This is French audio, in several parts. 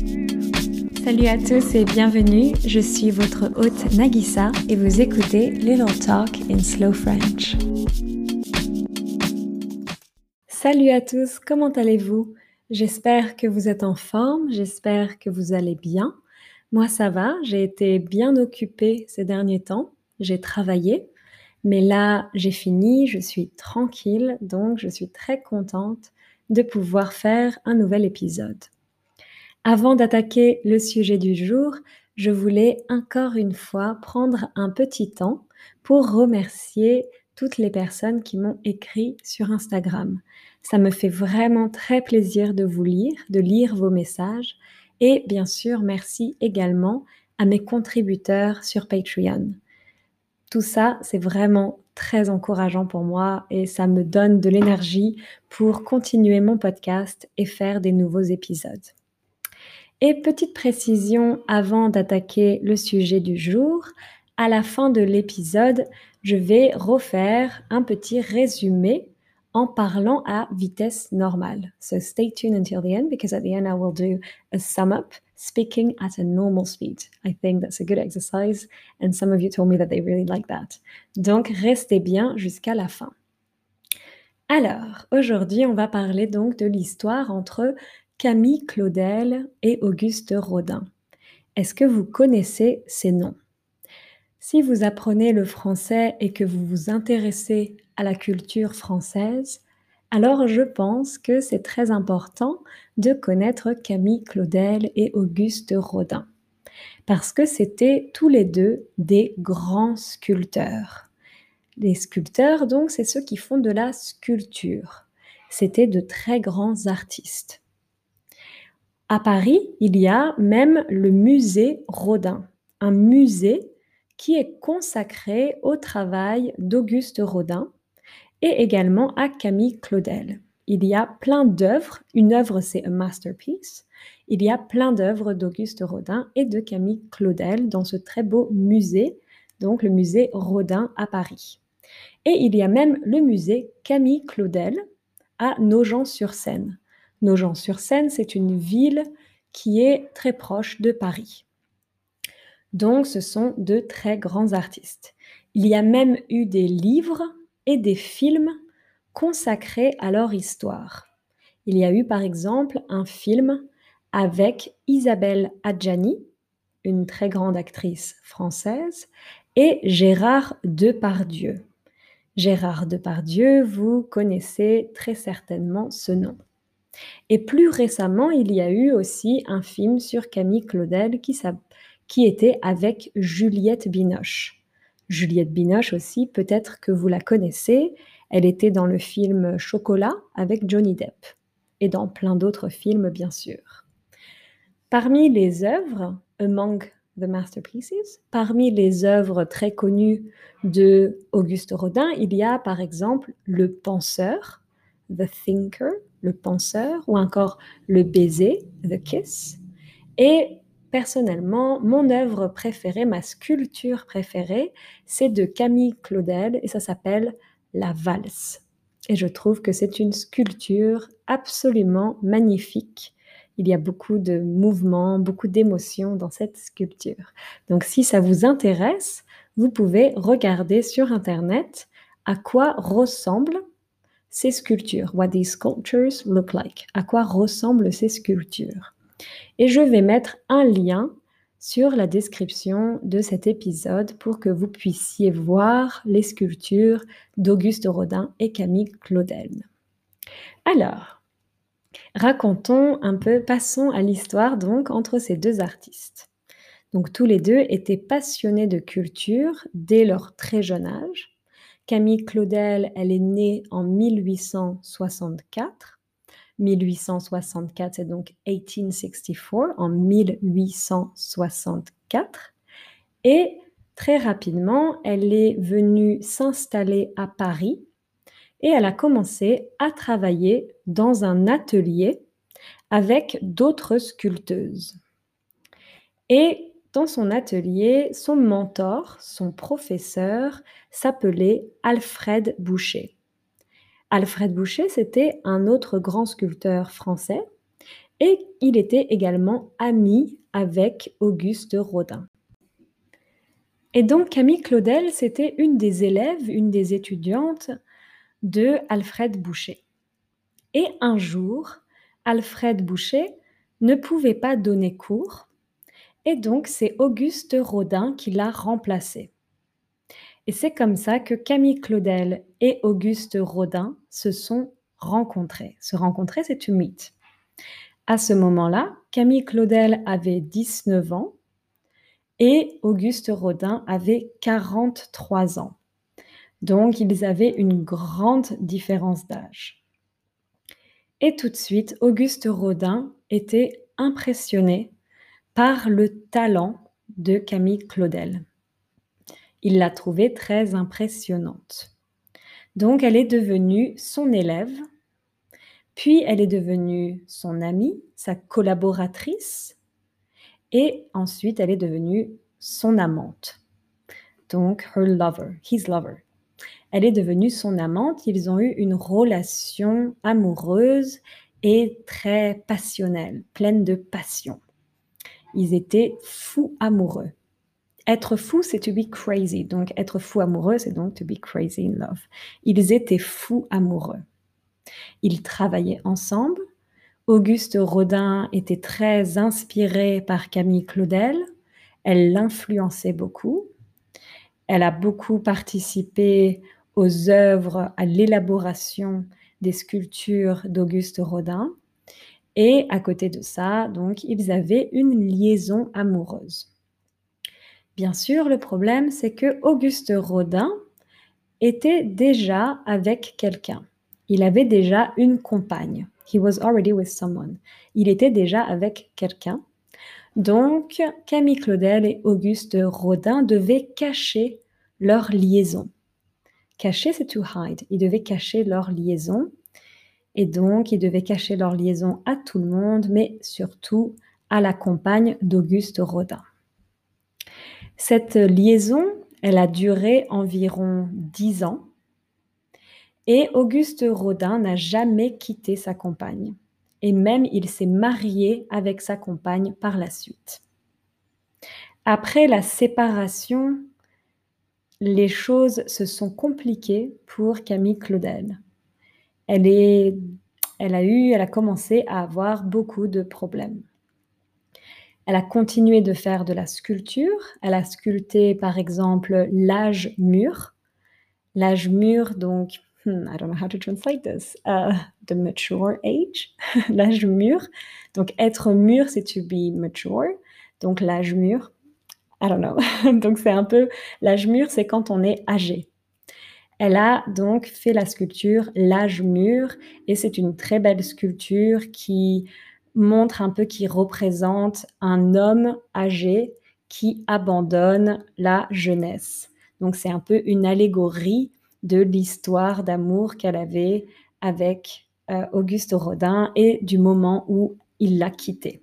Salut à tous et bienvenue. Je suis votre hôte Nagisa et vous écoutez Little Talk in Slow French. Salut à tous, comment allez-vous? J'espère que vous êtes en forme, j'espère que vous allez bien. Moi ça va, j'ai été bien occupée ces derniers temps, j'ai travaillé, mais là j'ai fini, je suis tranquille, donc je suis très contente de pouvoir faire un nouvel épisode. Avant d'attaquer le sujet du jour, je voulais encore une fois prendre un petit temps pour remercier toutes les personnes qui m'ont écrit sur Instagram. Ça me fait vraiment très plaisir de vous lire, de lire vos messages et bien sûr merci également à mes contributeurs sur Patreon. Tout ça, c'est vraiment très encourageant pour moi et ça me donne de l'énergie pour continuer mon podcast et faire des nouveaux épisodes. Et petite précision avant d'attaquer le sujet du jour, à la fin de l'épisode, je vais refaire un petit résumé en parlant à vitesse normale. So stay tuned until the end because at the end I will do a sum up speaking at a normal speed. I think that's a good exercise, and some of you told me that they really like that. Donc, restez bien jusqu'à la fin. Alors, aujourd'hui, on va parler donc de l'histoire entre Camille Claudel et Auguste Rodin. Est-ce que vous connaissez ces noms? Si vous apprenez le français et que vous vous intéressez à la culture française, alors je pense que c'est très important de connaître Camille Claudel et Auguste Rodin, parce que c'était tous les deux des grands sculpteurs. Les sculpteurs, donc, c'est ceux qui font de la sculpture. C'était de très grands artistes. À Paris, il y a même le musée Rodin, un musée qui est consacré au travail d'Auguste Rodin, et également à Camille Claudel. Il y a plein d'œuvres. Une œuvre, c'est un masterpiece. Il y a plein d'œuvres d'Auguste Rodin et de Camille Claudel dans ce très beau musée, donc le musée Rodin à Paris. Et il y a même le musée Camille Claudel à Nogent-sur-Seine. Nogent-sur-Seine, c'est une ville qui est très proche de Paris. Donc, ce sont de très grands artistes. Il y a même eu des livres et des films consacrés à leur histoire. Il y a eu par exemple un film avec Isabelle Adjani, une très grande actrice française, et Gérard Depardieu. Gérard Depardieu, vous connaissez très certainement ce nom. Et plus récemment, il y a eu aussi un film sur Camille Claudel qui, était avec Juliette Binoche. Juliette Binoche aussi, peut-être que vous la connaissez. Elle était dans le film Chocolat avec Johnny Depp et dans plein d'autres films, bien sûr. Parmi les œuvres, Among the Masterpieces, parmi les œuvres très connues de Auguste Rodin, il y a par exemple Le Penseur, The Thinker, Le Penseur, ou encore Le Baiser, The Kiss. Et Personnellement, mon œuvre préférée, ma sculpture préférée, c'est de Camille Claudel et ça s'appelle La valse. Et je trouve que c'est une sculpture absolument magnifique. Il y a beaucoup de mouvements, beaucoup d'émotions dans cette sculpture. Donc si ça vous intéresse, vous pouvez regarder sur Internet à quoi ressemblent ces sculptures, what these sculptures look like, à quoi ressemblent ces sculptures? Et je vais mettre un lien sur la description de cet épisode pour que vous puissiez voir les sculptures d'Auguste Rodin et Camille Claudel. Alors, racontons un peu, passons à l'histoire donc entre ces deux artistes. Donc tous les deux étaient passionnés de culture dès leur très jeune âge. Camille Claudel, elle est née en 1864 1864, c'est donc 1864, en 1864. Et très rapidement, elle est venue s'installer à Paris et elle a commencé à travailler dans un atelier avec d'autres sculpteuses. Et dans son atelier, son mentor, son professeur, s'appelait Alfred Boucher. Alfred Boucher, c'était un autre grand sculpteur français. et il était également ami avec Auguste Rodin. Et donc Camille Claudel, c'était une des élèves, une des étudiantes de Alfred Boucher. Et un jour, Alfred Boucher ne pouvait pas donner cours, et donc c'est Auguste Rodin qui l'a remplacé. Et c'est comme ça que Camille Claudel et Auguste Rodin se sont rencontrés. Se rencontrer, c'est to meet. À ce moment-là, Camille Claudel avait 19 ans et Auguste Rodin avait 43 ans. Donc, ils avaient une grande différence d'âge. Et tout de suite, Auguste Rodin était impressionné par le talent de Camille Claudel. Il l'a trouvée très impressionnante. Donc, elle est devenue son élève, puis elle est devenue son amie, sa collaboratrice, et ensuite elle est devenue son amante. Donc, her lover, his lover. Elle est devenue son amante. Ils ont eu une relation amoureuse et très passionnelle, pleine de passion. Ils étaient fous amoureux. Être fou, c'est to be crazy. Donc, être fou amoureux, c'est donc to be crazy in love. Ils étaient fous amoureux. Ils travaillaient ensemble. Auguste Rodin était très inspiré par Camille Claudel. Elle l'influençait beaucoup. Elle a beaucoup participé aux œuvres, à l'élaboration des sculptures d'Auguste Rodin. Et à côté de ça, donc, ils avaient une liaison amoureuse. Bien sûr, le problème, c'est que Auguste Rodin était déjà avec quelqu'un. Il avait déjà une compagne. He was already with someone. Il était déjà avec quelqu'un. Donc, Camille Claudel et Auguste Rodin devaient cacher leur liaison. Cacher, c'est to hide. Ils devaient cacher leur liaison. Et donc, ils devaient cacher leur liaison à tout le monde, mais surtout à la compagne d'Auguste Rodin. Cette liaison, elle a duré environ dix ans. Et Auguste Rodin n'a jamais quitté sa compagne. Et même il s'est marié avec sa compagne par la suite. Après la séparation, les choses se sont compliquées pour Camille Claudel. Elle, a eu, elle a commencé à avoir beaucoup de problèmes. Elle a continué de faire de la sculpture. Elle a sculpté, par exemple, l'âge mûr. L'âge mûr, donc, hmm, I don't know how to translate this, uh, the mature age, l'âge mûr. Donc, être mûr, c'est to be mature. Donc, l'âge mûr. I don't know. donc, c'est un peu, l'âge mûr, c'est quand on est âgé. Elle a donc fait la sculpture L'âge mûr et c'est une très belle sculpture qui montre un peu, qui représente un homme âgé qui abandonne la jeunesse. Donc c'est un peu une allégorie de l'histoire d'amour qu'elle avait avec euh, Auguste Rodin et du moment où il l'a quitté.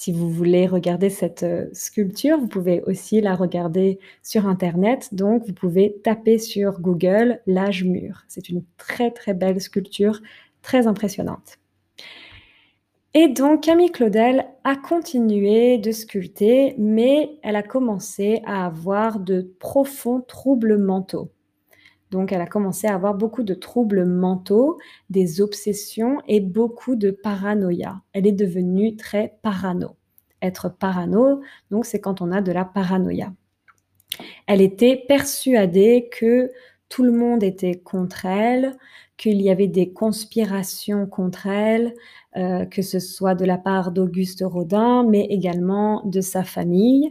Si vous voulez regarder cette euh, sculpture, vous pouvez aussi la regarder sur Internet. Donc, vous pouvez taper sur Google l'âge mûr. C'est une très très belle sculpture, très impressionnante. Et donc Camille Claudel a continué de sculpter, mais elle a commencé à avoir de profonds troubles mentaux. Donc elle a commencé à avoir beaucoup de troubles mentaux, des obsessions et beaucoup de paranoïa. Elle est devenue très parano. Être parano, donc c'est quand on a de la paranoïa. Elle était persuadée que tout le monde était contre elle, qu'il y avait des conspirations contre elle, euh, que ce soit de la part d'Auguste Rodin, mais également de sa famille.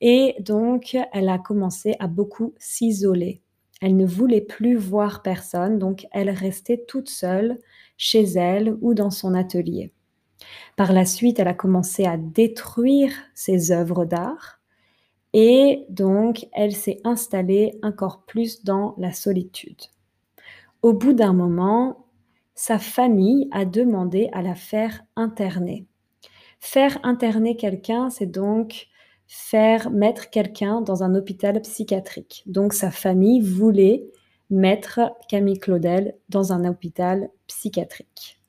Et donc, elle a commencé à beaucoup s'isoler. Elle ne voulait plus voir personne, donc elle restait toute seule chez elle ou dans son atelier. Par la suite, elle a commencé à détruire ses œuvres d'art et donc elle s'est installée encore plus dans la solitude. Au bout d'un moment, sa famille a demandé à la faire interner. Faire interner quelqu'un, c'est donc faire mettre quelqu'un dans un hôpital psychiatrique. Donc sa famille voulait mettre Camille Claudel dans un hôpital psychiatrique.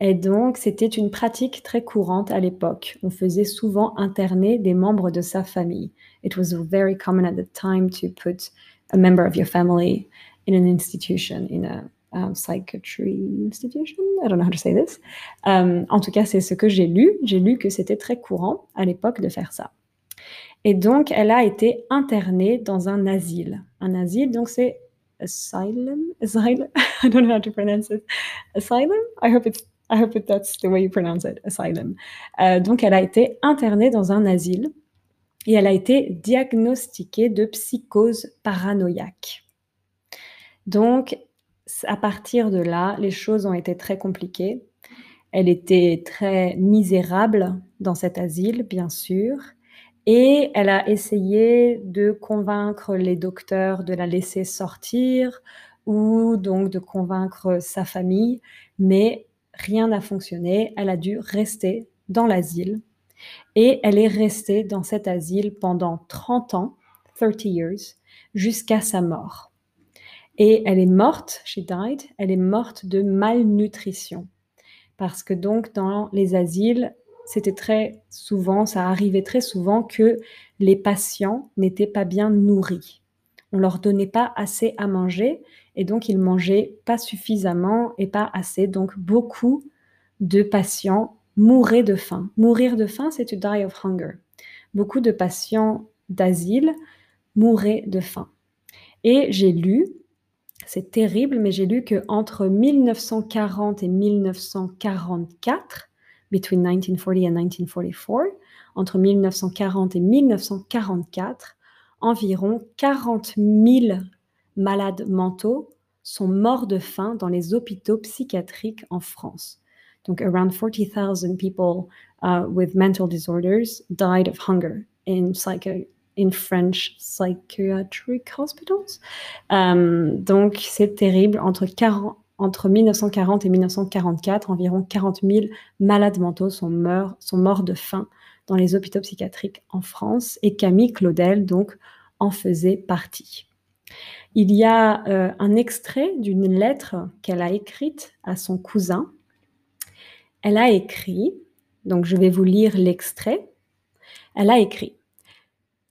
Et donc, c'était une pratique très courante à l'époque. On faisait souvent interner des membres de sa famille. It was very common at the time to put a member of your family in an institution, in a um, psychiatry institution? I don't know how to say this. Um, en tout cas, c'est ce que j'ai lu. J'ai lu que c'était très courant à l'époque de faire ça. Et donc, elle a été internée dans un asile. Un asile, donc c'est asylum, asylum? I don't know how to pronounce it. Asylum? I hope it's I hope that's the way you pronounce it, asylum. Euh, donc, elle a été internée dans un asile et elle a été diagnostiquée de psychose paranoïaque. Donc, à partir de là, les choses ont été très compliquées. Elle était très misérable dans cet asile, bien sûr, et elle a essayé de convaincre les docteurs de la laisser sortir ou donc de convaincre sa famille, mais rien n'a fonctionné. Elle a dû rester dans l'asile et elle est restée dans cet asile pendant 30 ans, 30 years, jusqu'à sa mort. Et elle est morte, she died, elle est morte de malnutrition. Parce que donc dans les asiles, c'était très souvent, ça arrivait très souvent que les patients n'étaient pas bien nourris. On leur donnait pas assez à manger et donc ils mangeaient pas suffisamment et pas assez. Donc beaucoup de patients mouraient de faim. Mourir de faim, c'est to die of hunger. Beaucoup de patients d'asile mouraient de faim. Et j'ai lu, c'est terrible, mais j'ai lu que entre 1940 et 1944, between 1940 and 1944, entre 1940 et 1944, environ 40 000 malades mentaux sont morts de faim dans les hôpitaux psychiatriques en France. Donc, around 40,000 people uh, with mental disorders died of hunger in psycho in French psychiatric hospitals. Um, donc, c'est terrible. Entre, 40, entre 1940 et 1944, environ 40 000 malades mentaux sont, sont morts de faim dans les hôpitaux psychiatriques en France. Et Camille Claudel, donc, en faisait partie. Il y a euh, un extrait d'une lettre qu'elle a écrite à son cousin. Elle a écrit, donc je vais vous lire l'extrait. Elle a écrit.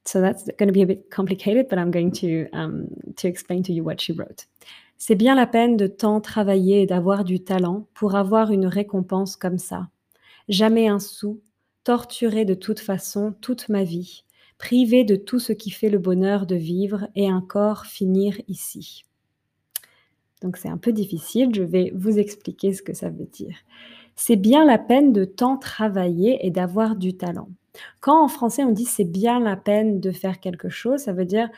So that's going to be a bit complicated, but I'm going to, um, to explain to you what she wrote. C'est bien la peine de tant travailler et d'avoir du talent pour avoir une récompense comme ça. Jamais un sou, torturé de toute façon toute ma vie, privé de tout ce qui fait le bonheur de vivre et encore finir ici. Donc c'est un peu difficile, je vais vous expliquer ce que ça veut dire. C'est bien la peine de tant travailler et d'avoir du talent. Quand en français on dit c'est bien la peine de faire quelque chose, ça veut dire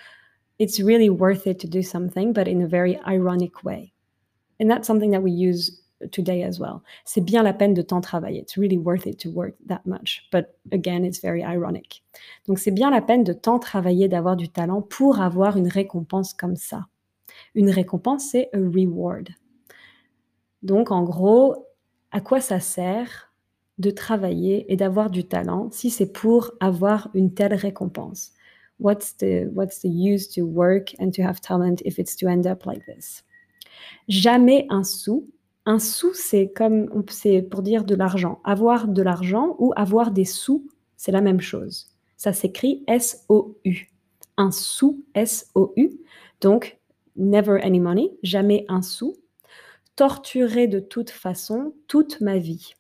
it's really worth it to do something, but in a very ironic way. And that's something that we use today as well. C'est bien la peine de tant travailler. It's really worth it to work that much. But again, it's very ironic. Donc c'est bien la peine de tant travailler, d'avoir du talent pour avoir une récompense comme ça. Une récompense, c'est a reward. Donc en gros, à quoi ça sert de travailler et d'avoir du talent si c'est pour avoir une telle récompense? What's the, what's the use to work and to have talent if it's to end up like this? Jamais un sou un sou, c'est comme c'est pour dire de l'argent. Avoir de l'argent ou avoir des sous, c'est la même chose. Ça s'écrit S-O-U. Un sou, S-O-U. Donc, never any money, jamais un sou. Torturer de toute façon toute ma vie.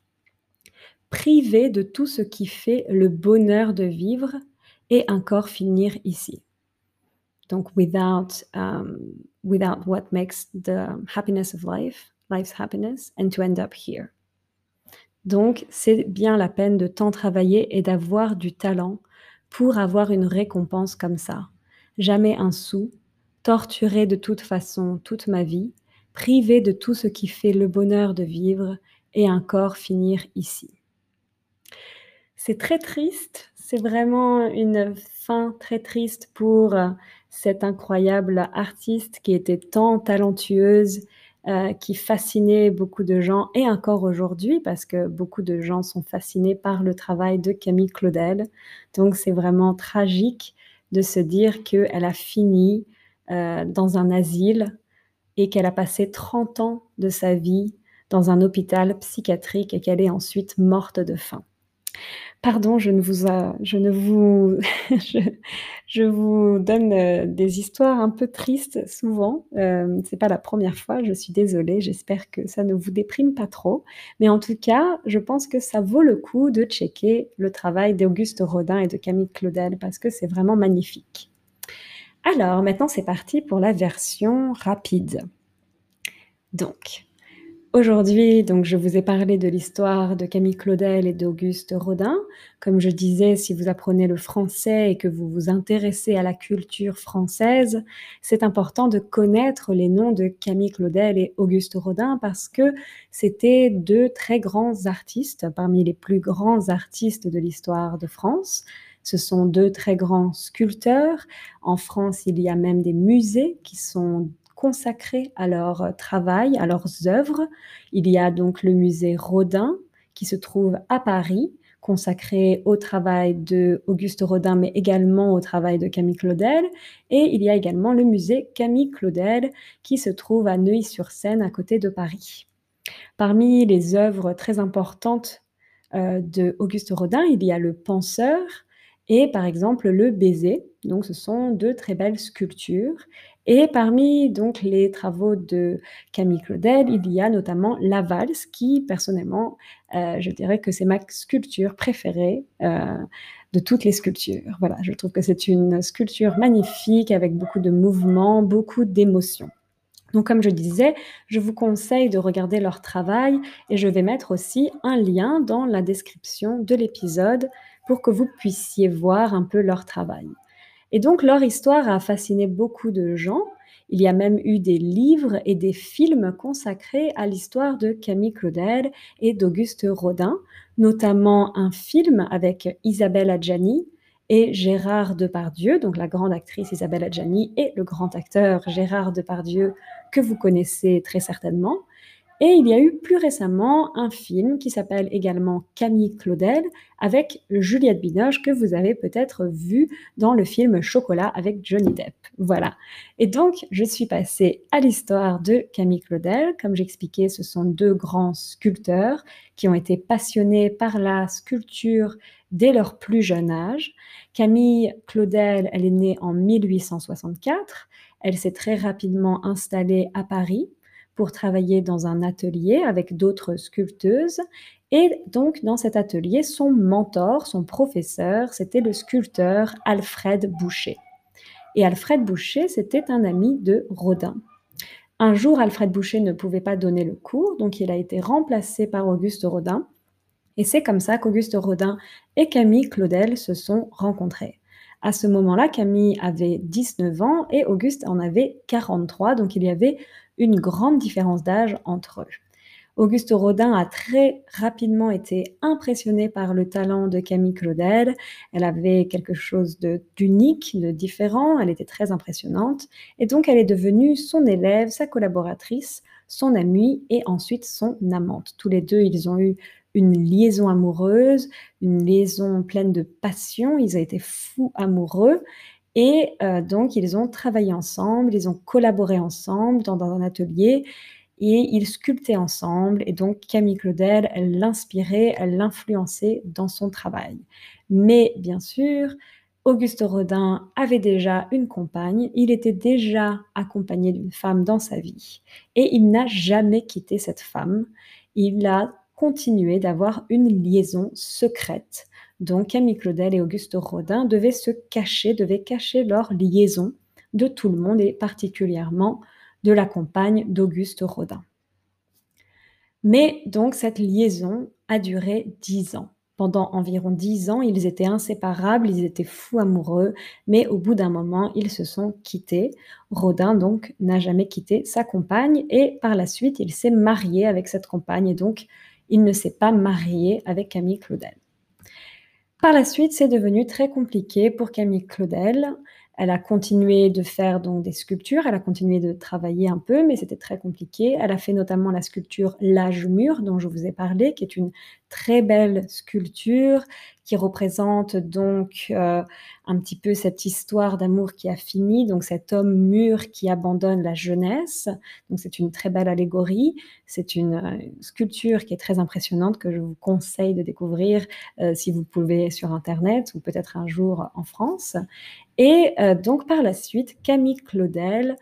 Privé de tout ce qui fait le bonheur de vivre et encore finir ici. Donc, without, um, without what makes the happiness of life, life's happiness and to end up here. Donc, c'est bien la peine de tant travailler et d'avoir du talent pour avoir une récompense comme ça. Jamais un sou, torturé de toute façon toute ma vie, privé de tout ce qui fait le bonheur de vivre et encore finir ici. C'est très triste, c'est vraiment une fin très triste pour cette incroyable artiste qui était tant talentueuse euh, qui fascinait beaucoup de gens et encore aujourd'hui parce que beaucoup de gens sont fascinés par le travail de Camille Claudel. Donc c'est vraiment tragique de se dire qu'elle a fini euh, dans un asile et qu'elle a passé 30 ans de sa vie dans un hôpital psychiatrique et qu'elle est ensuite morte de faim. Pardon, je ne vous, donne euh, des histoires un peu tristes souvent. Euh, c'est pas la première fois, je suis désolée. J'espère que ça ne vous déprime pas trop. Mais en tout cas, je pense que ça vaut le coup de checker le travail d'Auguste Rodin et de Camille Claudel parce que c'est vraiment magnifique. Alors, maintenant, c'est parti pour la version rapide. Donc, Aujourd'hui, donc, je vous ai parlé de l'histoire de Camille Claudel et d'Auguste Rodin. Comme je disais, si vous apprenez le français et que vous vous intéressez à la culture française, c'est important de connaître les noms de Camille Claudel et Auguste Rodin parce que c'était deux très grands artistes, parmi les plus grands artistes de l'histoire de France. Ce sont deux très grands sculpteurs. En France, il y a même des musées qui sont consacrés à leur travail, à leurs œuvres. Il y a donc le musée Rodin qui se trouve à Paris, consacré au travail de Auguste Rodin, mais également au travail de Camille Claudel. Et il y a également le musée Camille Claudel qui se trouve à Neuilly-sur-Seine, à côté de Paris. Parmi les œuvres très importantes euh, de Auguste Rodin, il y a le Penseur et par exemple le Baiser. Donc ce sont deux très belles sculptures. Et parmi donc les travaux de Camille Claudel, il y a notamment La Valse, qui personnellement, euh, je dirais que c'est ma sculpture préférée euh, de toutes les sculptures. Voilà, je trouve que c'est une sculpture magnifique avec beaucoup de mouvements, beaucoup d'émotions. Donc comme je disais, je vous conseille de regarder leur travail et je vais mettre aussi un lien dans la description de l'épisode pour que vous puissiez voir un peu leur travail. Et donc leur histoire a fasciné beaucoup de gens. Il y a même eu des livres et des films consacrés à l'histoire de Camille Claudel et d'Auguste Rodin, notamment un film avec Isabelle Adjani et Gérard Depardieu, donc la grande actrice Isabelle Adjani et le grand acteur Gérard Depardieu que vous connaissez très certainement. Et il y a eu plus récemment un film qui s'appelle également Camille Claudel avec Juliette Binoche que vous avez peut-être vu dans le film Chocolat avec Johnny Depp. Voilà. Et donc, je suis passée à l'histoire de Camille Claudel. Comme j'expliquais, ce sont deux grands sculpteurs qui ont été passionnés par la sculpture dès leur plus jeune âge. Camille Claudel, elle est née en 1864. Elle s'est très rapidement installée à Paris pour travailler dans un atelier avec d'autres sculpteuses. Et donc, dans cet atelier, son mentor, son professeur, c'était le sculpteur Alfred Boucher. Et Alfred Boucher, c'était un ami de Rodin. Un jour, Alfred Boucher ne pouvait pas donner le cours, donc il a été remplacé par Auguste Rodin. Et c'est comme ça qu'Auguste Rodin et Camille Claudel se sont rencontrés. À ce moment-là, Camille avait 19 ans et Auguste en avait 43, donc il y avait une grande différence d'âge entre eux. Auguste Rodin a très rapidement été impressionné par le talent de Camille Claudel. Elle avait quelque chose d'unique, de, différent, elle était très impressionnante. Et donc elle est devenue son élève, sa collaboratrice, son amie et ensuite son amante. Tous les deux, ils ont eu une liaison amoureuse, une liaison pleine de passion, ils ont été fous amoureux. Et euh, donc, ils ont travaillé ensemble, ils ont collaboré ensemble dans, un atelier et ils sculptaient ensemble. Et donc, Camille Claudel, l'inspirait, elle l'influençait dans son travail. Mais bien sûr, Auguste Rodin avait déjà une compagne, il était déjà accompagné d'une femme dans sa vie et il n'a jamais quitté cette femme. Il a continué d'avoir une liaison secrète donc Camille Claudel et Auguste Rodin devaient se cacher, devaient cacher leur liaison de tout le monde et particulièrement de la compagne d'Auguste Rodin. Mais donc cette liaison a duré dix ans. Pendant environ dix ans, ils étaient inséparables, ils étaient fous amoureux, mais au bout d'un moment, ils se sont quittés. Rodin, donc, n'a jamais quitté sa compagne et par la suite, il s'est marié avec cette compagne et donc, il ne s'est pas marié avec Camille Claudel. Par la suite, c'est devenu très compliqué pour Camille Claudel. Elle a continué de faire donc des sculptures, elle a continué de travailler un peu, mais c'était très compliqué. Elle a fait notamment la sculpture L'âge mûr, dont je vous ai parlé, qui est une très belle sculpture qui représente donc euh, un petit peu cette histoire d'amour qui a fini, donc cet homme mûr qui abandonne la jeunesse. Donc c'est une très belle allégorie. C'est une, euh, sculpture qui est très impressionnante que je vous conseille de découvrir euh, si vous pouvez sur Internet ou peut-être un jour en France. Et donc par la suite, Camille Claudel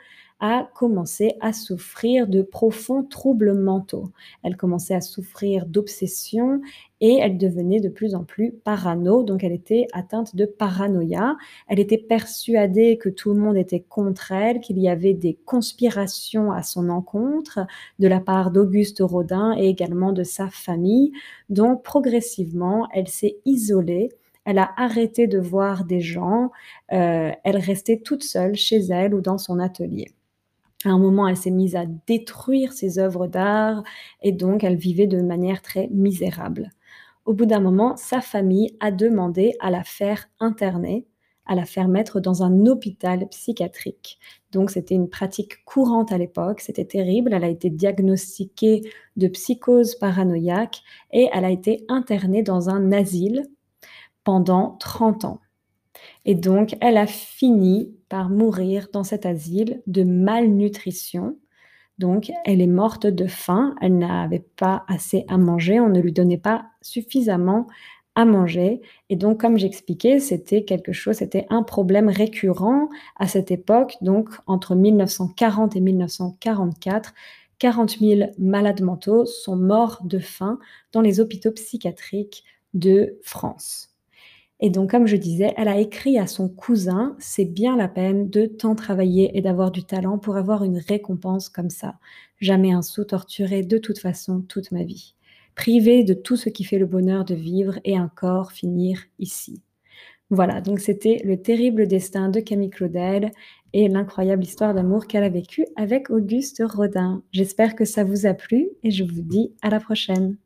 a commencé à souffrir de profonds troubles mentaux. Elle commençait à souffrir d'obsessions et elle devenait de plus en plus parano, donc elle était atteinte de paranoïa. Elle était persuadée que tout le monde était contre elle, qu'il y avait des conspirations à son encontre de la part d'Auguste Rodin et également de sa famille. Donc progressivement, elle s'est isolée elle a arrêté de voir des gens, euh, elle restait toute seule chez elle ou dans son atelier. À un moment, elle s'est mise à détruire ses œuvres d'art et donc elle vivait de manière très misérable. Au bout d'un moment, sa famille a demandé à la faire interner, à la faire mettre dans un hôpital psychiatrique. Donc c'était une pratique courante à l'époque, c'était terrible, elle a été diagnostiquée de psychose paranoïaque et elle a été internée dans un asile pendant 30 ans. Et donc, elle a fini par mourir dans cet asile de malnutrition. Donc, elle est morte de faim, elle n'avait pas assez à manger, on ne lui donnait pas suffisamment à manger. Et donc, comme j'expliquais, c'était quelque chose, c'était un problème récurrent à cette époque. Donc, entre 1940 et 1944, 40 000 malades mentaux sont morts de faim dans les hôpitaux psychiatriques de France. Et donc, comme je disais, elle a écrit à son cousin, c'est bien la peine de tant travailler et d'avoir du talent pour avoir une récompense comme ça. Jamais un sou torturé de toute façon toute ma vie. Privé de tout ce qui fait le bonheur de vivre et encore finir ici. Voilà, donc c'était le terrible destin de Camille Claudel et l'incroyable histoire d'amour qu'elle a vécue avec Auguste Rodin. J'espère que ça vous a plu et je vous dis à la prochaine.